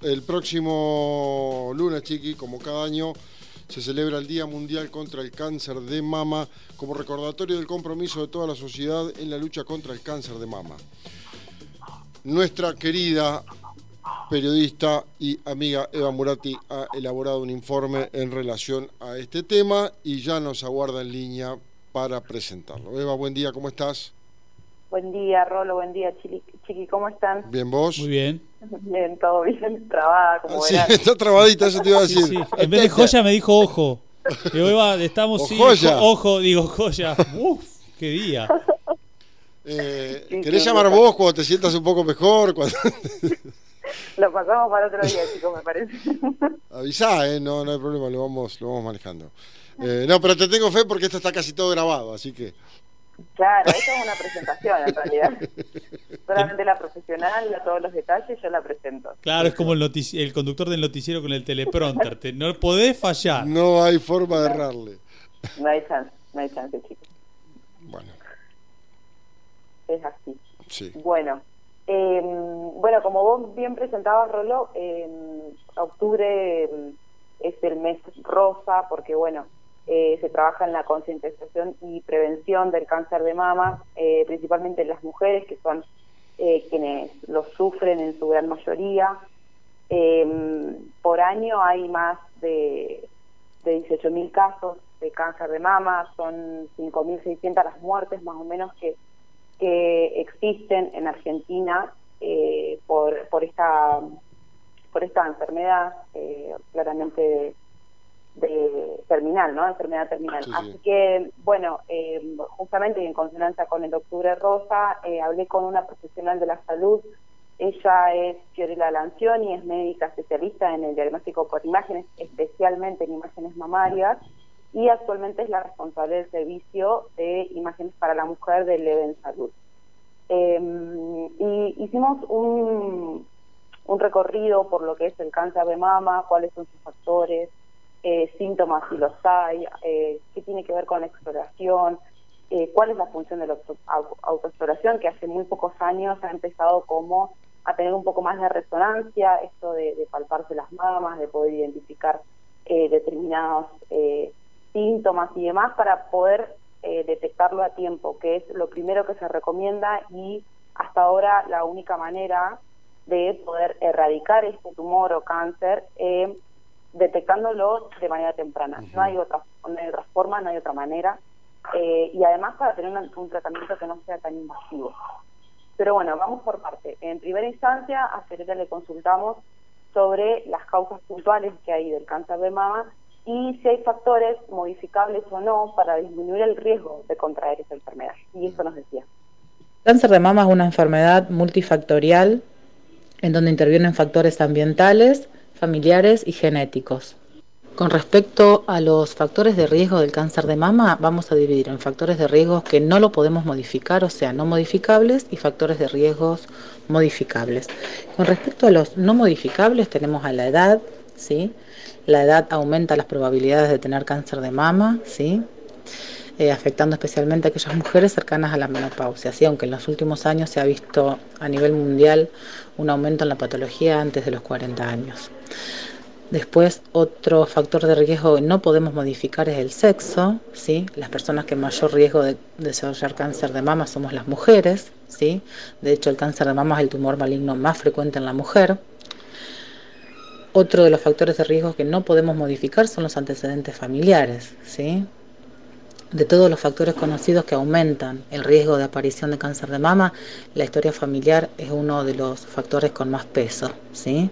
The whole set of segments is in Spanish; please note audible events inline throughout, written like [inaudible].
El próximo lunes, Chiqui, como cada año, se celebra el Día Mundial contra el Cáncer de Mama como recordatorio del compromiso de toda la sociedad en la lucha contra el cáncer de mama. Nuestra querida periodista y amiga Eva Murati ha elaborado un informe en relación a este tema y ya nos aguarda en línea para presentarlo. Eva, buen día, ¿cómo estás? Buen día, Rolo, buen día, Chiqui, ¿cómo están? Bien, ¿vos? Muy bien. Bien, todo bien, trabada, como Sí, [laughs] está trabadita, eso te iba a decir. Sí, sí. En vez de joya me dijo ojo. Digo, Eva, estamos O sí, joya. ojo, digo joya. Uf, qué día. Eh, ¿Querés llamar vos cuando te sientas un poco mejor? Cuando... [laughs] Lo pasamos para otro día, chicos, me parece. [laughs] Avisá, ¿eh? No, no hay problema, lo vamos, lo vamos manejando. Eh, no, pero te tengo fe porque esto está casi todo grabado, así que... Claro, esto es una presentación en realidad. [laughs] Solamente la profesional, a todos los detalles, yo la presento. Claro, es como el, notici- el conductor del noticiero con el teleprompter. Te- no podés fallar. No hay forma de errarle. No hay chance, no hay chance, chicos. Bueno, Es así. sí. Bueno, eh, bueno, como vos bien presentabas, Rolo, eh, octubre eh, es el mes rosa porque, bueno, eh, se trabaja en la concientización y prevención del cáncer de mama, eh, principalmente en las mujeres, que son eh, quienes lo sufren en su gran mayoría. Eh, por año hay más de, de 18.000 casos de cáncer de mama, son 5.600 las muertes más o menos que existen en Argentina eh, por, por esta por esta enfermedad claramente de, terminal, ¿no? Enfermedad terminal. Sí, sí. Así que, bueno, eh, justamente y en consonancia con el Octubre Rosa, eh, hablé con una profesional de la salud. Ella es Fiorella Lancioni, es médica especialista en el diagnóstico por imágenes, especialmente en imágenes mamarias y actualmente es la responsable del servicio de imágenes para la mujer del Leven Salud. Eh, y hicimos un, un recorrido por lo que es el cáncer de mama, cuáles son sus factores, eh, síntomas si los hay, eh, qué tiene que ver con la exploración, eh, cuál es la función de la auto- au- autoexploración, que hace muy pocos años ha empezado como a tener un poco más de resonancia, esto de, de palparse las mamas, de poder identificar determinados síntomas y demás para poder detectarlo a tiempo, que es lo primero que se recomienda y hasta ahora la única manera de poder erradicar este tumor o cáncer detectándolo de manera temprana. No hay otra, no hay otra forma, no hay otra manera. eh, y además para tener un, un tratamiento que no sea tan invasivo. Pero bueno, vamos por parte. En primera instancia, a Fereta le consultamos sobre las causas puntuales que hay del cáncer de mama y si hay factores modificables o no para disminuir el riesgo de contraer esa enfermedad. Y eso nos decía. Cáncer de mama es una enfermedad multifactorial en donde intervienen factores ambientales, familiares y genéticos. Con respecto a los factores de riesgo del cáncer de mama, vamos a dividir en factores de riesgo que no lo podemos modificar, o sea, no modificables, y factores de riesgos modificables. Con respecto a los no modificables, tenemos a la edad, ¿sí? La edad aumenta las probabilidades de tener cáncer de mama, ¿sí? Eh, afectando especialmente a aquellas mujeres cercanas a la menopausia. Aunque en los últimos años se ha visto a nivel mundial un aumento en la patología antes de los 40 años. Después, otro factor de riesgo que no podemos modificar es el sexo, ¿sí? Las personas que mayor riesgo de desarrollar cáncer de mama somos las mujeres, ¿sí? De hecho, el cáncer de mama es el tumor maligno más frecuente en la mujer. Otro de los factores de riesgo que no podemos modificar son los antecedentes familiares, ¿sí? De todos los factores conocidos que aumentan el riesgo de aparición de cáncer de mama, la historia familiar es uno de los factores con más peso, ¿sí?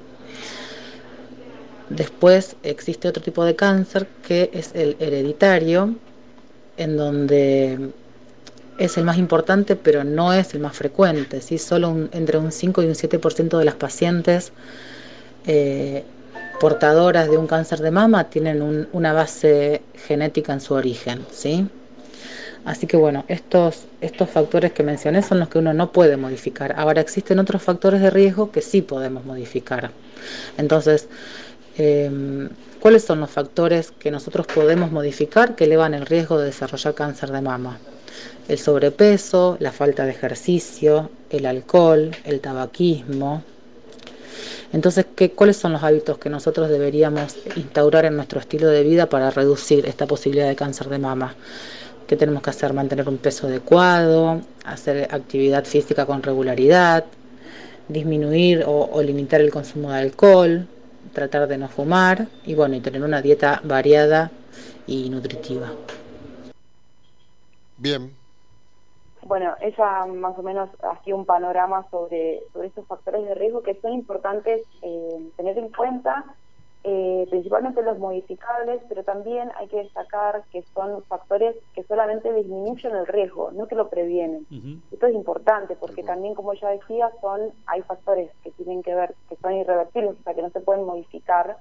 Después existe otro tipo de cáncer que es el hereditario, en donde es el más importante, pero no es el más frecuente, ¿sí? Solo entre un 5 y un 7% de las pacientes eh, portadoras de un cáncer de mama tienen un- una base genética en su origen, ¿sí? Así que bueno, estos, estos factores que mencioné son los que uno no puede modificar. Ahora existen otros factores de riesgo que sí podemos modificar. Entonces, eh, ¿cuáles son los factores que nosotros podemos modificar que elevan el riesgo de desarrollar cáncer de mama? El sobrepeso, la falta de ejercicio, el alcohol, el tabaquismo, Entonces, ¿qué, ¿cuáles son los hábitos que nosotros deberíamos instaurar en nuestro estilo de vida para reducir esta posibilidad de cáncer de mama? ¿Qué tenemos que hacer? Mantener un peso adecuado, hacer actividad física con regularidad, disminuir o, o limitar el consumo de alcohol, tratar de no fumar y bueno, y tener una dieta variada y nutritiva. Bien. Bueno, ella más o menos hacía un panorama sobre, sobre estos factores de riesgo que son importantes eh, tener en cuenta, eh, principalmente los modificables, pero también hay que destacar que son factores que solamente disminuyen el riesgo, no que lo previenen. Esto es importante porque también, como ya decía, son hay factores que tienen que ver, que son irreversibles, o sea, que no se pueden modificar,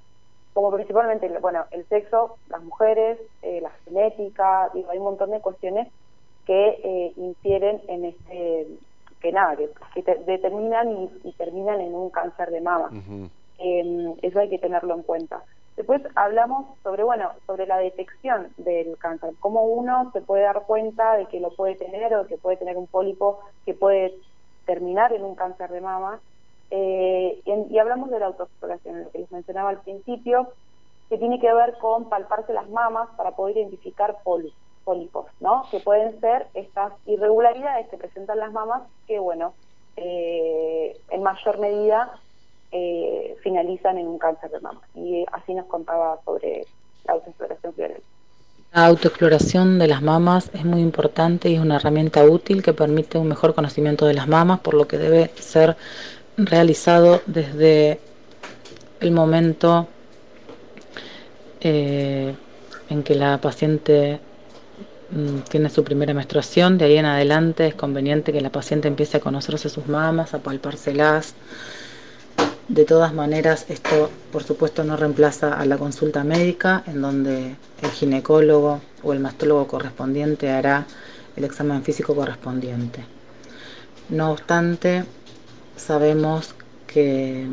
como principalmente, bueno, el sexo, las mujeres, eh, la genética, digo, hay un montón de cuestiones que eh, infieren en este, que nada, que, determinan y, terminan en un cáncer de mama. Em, eso hay que tenerlo en cuenta. Después hablamos sobre, bueno, sobre la detección del cáncer, cómo uno se puede dar cuenta de que lo puede tener o que puede tener un pólipo que puede terminar en un cáncer de mama. Eh, y, hablamos de la autoexploración, lo que les mencionaba al principio, que tiene que ver con palparse las mamas para poder identificar pólipos pólipos, ¿no? Que pueden ser estas irregularidades que presentan las mamas que, bueno, eh, en mayor medida eh, finalizan en un cáncer de mama. Y así nos contaba sobre la autoexploración La autoexploración de las mamas es muy importante y es una herramienta útil que permite un mejor conocimiento de las mamas, por lo que debe ser realizado desde el momento eh, en que la paciente tiene su primera menstruación, de ahí en adelante es conveniente que la paciente empiece a conocerse sus mamas, a palpárselas. De todas maneras, esto por supuesto no reemplaza a la consulta médica, en donde el ginecólogo o el mastólogo correspondiente hará el examen físico correspondiente. No obstante, sabemos que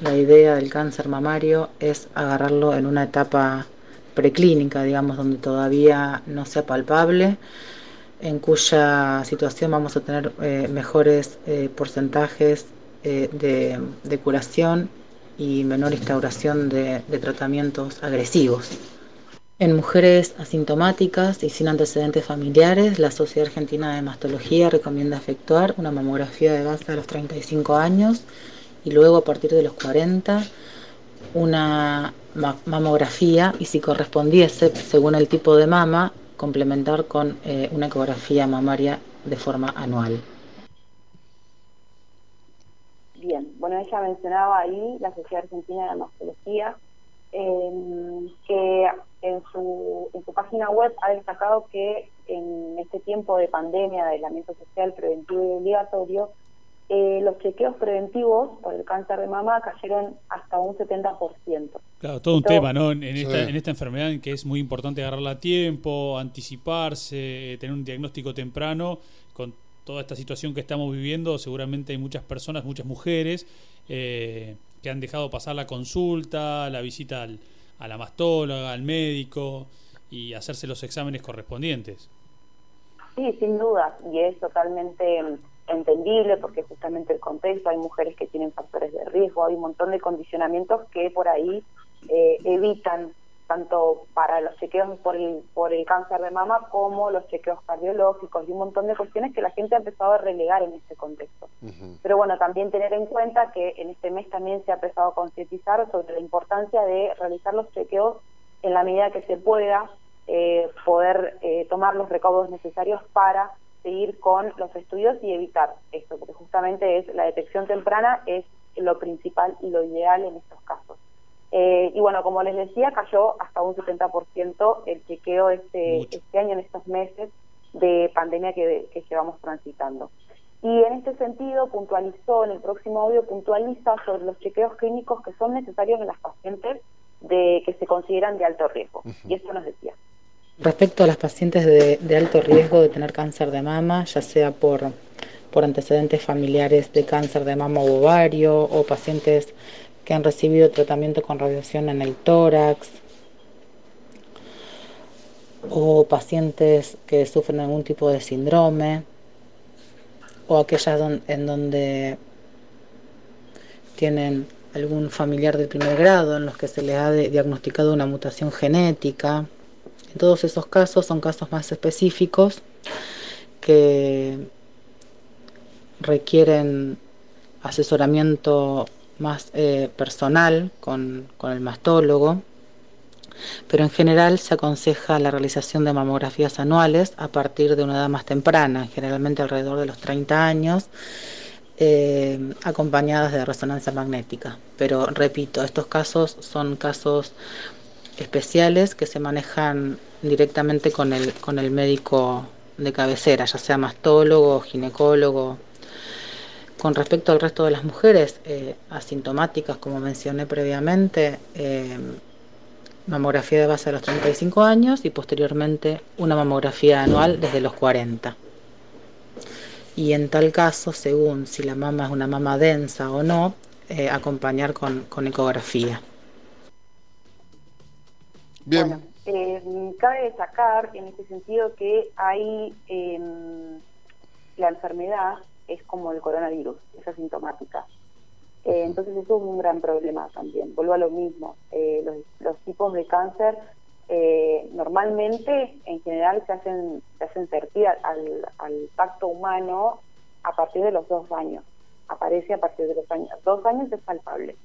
la idea del cáncer mamario es agarrarlo en una etapa preclínica, digamos, donde todavía no sea palpable, en cuya situación vamos a tener eh, mejores eh, porcentajes eh, de, curación y menor instauración de, de tratamientos agresivos. En mujeres asintomáticas y sin antecedentes familiares, la Sociedad Argentina de Mastología recomienda efectuar una mamografía de base a los 35 años y luego a partir de los 40 una mamografía y si correspondiese, según el tipo de mama, complementar con eh, una ecografía mamaria de forma anual. Bien, bueno, ella mencionaba ahí la Sociedad Argentina de Mastología, em, que en su, en su página web ha destacado que en este tiempo de pandemia, de aislamiento social preventivo y obligatorio, eh, los chequeos preventivos por el cáncer de mama cayeron hasta un 70%. Claro, todo un tema, ¿no? En, esta, en esta enfermedad en que es muy importante agarrarla a tiempo, anticiparse, tener un diagnóstico temprano, con toda esta situación que estamos viviendo, seguramente hay muchas personas, muchas mujeres, eh, que han dejado pasar la consulta, la visita al, a la mastóloga, al médico y hacerse los exámenes correspondientes. Sí, sin duda, y es totalmente entendible porque justamente el contexto, hay mujeres que tienen factores de riesgo, hay un montón de condicionamientos que por ahí eh, evitan tanto para los chequeos por el, por el cáncer de mama como los chequeos cardiológicos y un montón de cuestiones que la gente ha empezado a relegar en este contexto. Pero bueno, también tener en cuenta que en este mes también se ha empezado a concientizar sobre la importancia de realizar los chequeos en la medida que se pueda, eh, poder eh, tomar los recaudos necesarios para seguir con los estudios y evitar esto, porque justamente es la detección temprana es lo principal y lo ideal en estos casos. Eh, y bueno, como les decía, cayó hasta un 70% el chequeo este, este año en estos meses de pandemia que, que llevamos transitando. Y en este sentido puntualizó, en el próximo audio puntualiza sobre los chequeos clínicos que son necesarios en las pacientes de que se consideran de alto riesgo. Y esto nos decía. Respecto a las pacientes de, alto riesgo de tener cáncer de mama, ya sea por, por antecedentes familiares de cáncer de mama o ovario, o pacientes que han recibido tratamiento con radiación en el tórax, o pacientes que sufren algún tipo de síndrome, o aquellas en donde tienen algún familiar de primer grado en los que se les ha diagnosticado una mutación genética. En todos esos casos son casos más específicos que requieren asesoramiento más eh, personal con, con el mastólogo, pero en general se aconseja la realización de mamografías anuales a partir de una edad más temprana, generalmente alrededor de los 30 años, eh, acompañadas de resonancia magnética. Pero repito, estos casos son casos especiales que se manejan directamente con el, con el médico de cabecera, ya sea mastólogo, ginecólogo. Con respecto al resto de las mujeres eh, asintomáticas, como mencioné previamente, eh, mamografía de base a los 35 años y posteriormente una mamografía anual desde los 40. Y en tal caso, según si la mama es una mama densa o no, eh, acompañar con, ecografía. Bien. Eh, cabe destacar en este sentido que hay em, la enfermedad es como el coronavirus, es asintomática. Eh, entonces eso es un gran problema también. Vuelvo a lo mismo. Eh, los, tipos de cáncer eh, normalmente, en general, se hacen se hacen al, al pacto humano a partir de los dos años. Aparece a partir de los años. Dos años es palpable.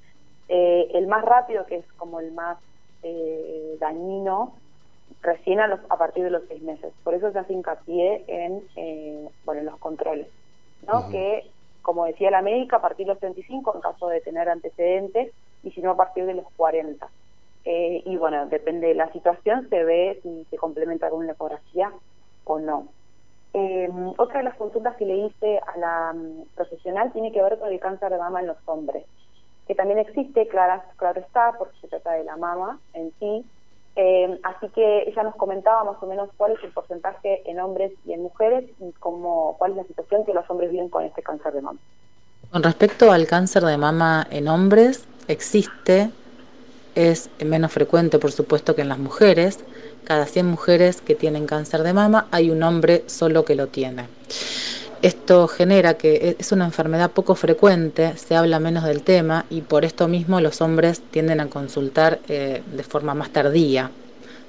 el más rápido, que es como el más dañino, recién a, los, a partir de los seis meses. Por eso se hace hincapié en, bueno, en los controles, ¿no? Que como decía la médica, a partir de los 35 en caso de tener antecedentes y si no a partir de los 40. Eh, y bueno, depende de la situación, se ve si se complementa con una ecografía o no. Eh, otra de las consultas que le hice a la mm, profesional tiene que ver con el cáncer de mama en los hombres, que también existe, claro, claro está, porque se trata de la mama en sí, eh, así que ella nos comentaba más o menos cuál es el porcentaje en hombres y en mujeres y cómo, cuál es la situación que los hombres viven con este cáncer de mama. Con respecto al cáncer de mama en hombres, existe, es menos frecuente por supuesto que en las mujeres. Cada 100 mujeres que tienen cáncer de mama hay un hombre solo que lo tiene. Esto genera que es una enfermedad poco frecuente, se habla menos del tema y por esto mismo los hombres tienden a consultar eh, de forma más tardía.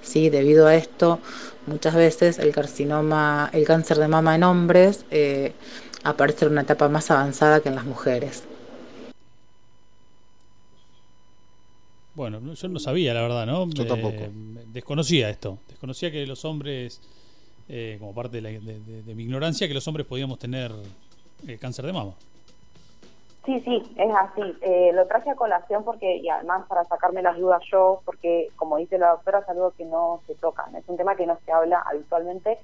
¿sí? Debido a esto, muchas veces el carcinoma, el cáncer de mama en hombres eh, aparece en una etapa más avanzada que en las mujeres. Bueno, yo no sabía, la verdad, ¿no? Yo tampoco. desconocía esto. Desconocía que los hombres eh, como parte de, mi ignorancia, que los hombres podíamos tener eh, cáncer de mama. Sí, sí, es así. Eh, lo traje a colación porque, y además para sacarme las dudas yo, porque como dice la doctora, es algo que no se toca, es un tema que no se habla habitualmente,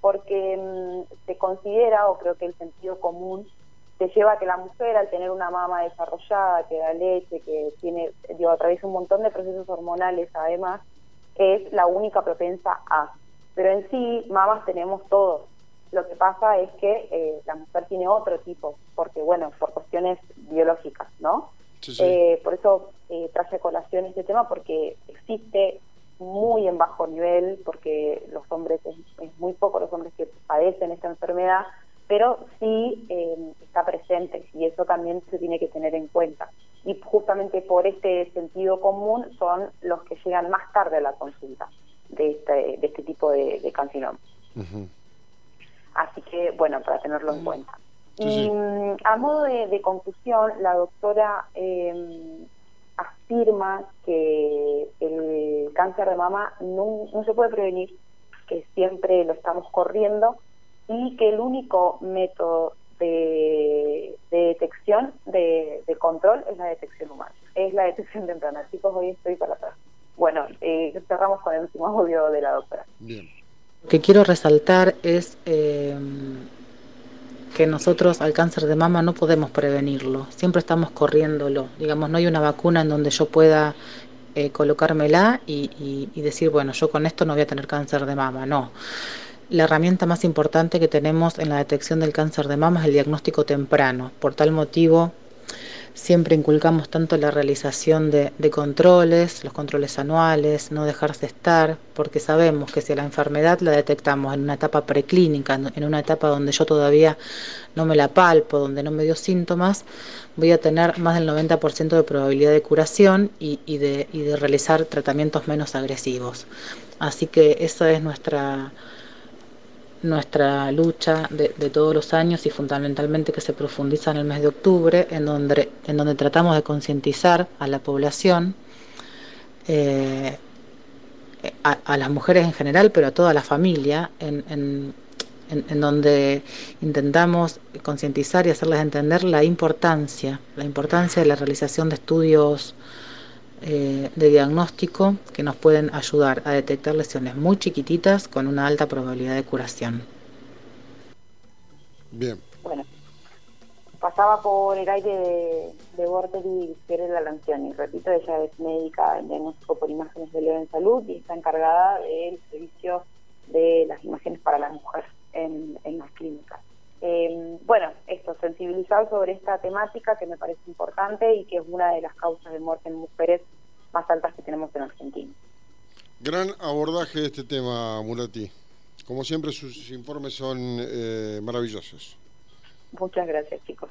porque mm, se considera, o creo que el sentido común, se lleva a que la mujer al tener una mama desarrollada, que da leche, que tiene, digo, atraviesa un montón de procesos hormonales además, es la única propensa a pero en sí, mamas tenemos todos. Lo que pasa es que eh, la mujer tiene otro tipo, porque bueno, por cuestiones biológicas, ¿no? Eh, por eso eh, traje colación este tema, porque existe muy en bajo nivel, porque los hombres, es, muy poco los hombres que padecen esta enfermedad, pero sí eh, está presente y eso también se tiene que tener en cuenta. Y justamente por este sentido común son los que llegan más tarde a la consulta de este, de este tipo de, de Así que, bueno, para tenerlo en cuenta. y mm, a modo de, conclusión, la doctora em, afirma que el cáncer de mama no, no se puede prevenir, que siempre lo estamos corriendo y que el único método de, detección, de, de, control, es la detección humana, es la detección temprana. Chicos, hoy estoy para atrás. Bueno, eh, cerramos con el último audio de la doctora. Bien. Lo que quiero resaltar es eh, que nosotros al cáncer de mama no podemos prevenirlo, siempre estamos corriéndolo. Digamos, no hay una vacuna en donde yo pueda eh, colocármela y, y, decir, bueno, yo con esto no voy a tener cáncer de mama. No. La herramienta más importante que tenemos en la detección del cáncer de mama es el diagnóstico temprano. Por tal motivo, Siempre inculcamos tanto la realización de, controles, los controles anuales, no dejarse estar, porque sabemos que si la enfermedad la detectamos en una etapa preclínica, en una etapa donde yo todavía no me la palpo, donde no me dio síntomas, voy a tener más del 90% de probabilidad de curación y, de, y de realizar tratamientos menos agresivos. Así que esa es nuestra nuestra lucha de, todos los años y fundamentalmente que se profundiza en el mes de octubre, en donde, en donde tratamos de concientizar a la población, eh, a, las mujeres en general, pero a toda la familia, en, en, en donde intentamos concientizar y hacerles entender la importancia, la importancia de la realización de estudios eh, de diagnóstico que nos pueden ayudar a detectar lesiones muy chiquititas con una alta probabilidad de curación. Bien. Bueno, pasaba por el aire de, de es la Lancioni. Y repito, ella es médica en diagnóstico por imágenes de León Salud y está encargada del servicio de las imágenes para las mujeres en, en las clínicas. Eh, bueno, esto, sensibilizar sobre esta temática que me parece importante y que es una de las causas de muerte en mujeres más altas que tenemos en Argentina. Gran abordaje de este tema, Mulati. Como siempre, sus informes son eh, maravillosos. Muchas gracias, chicos.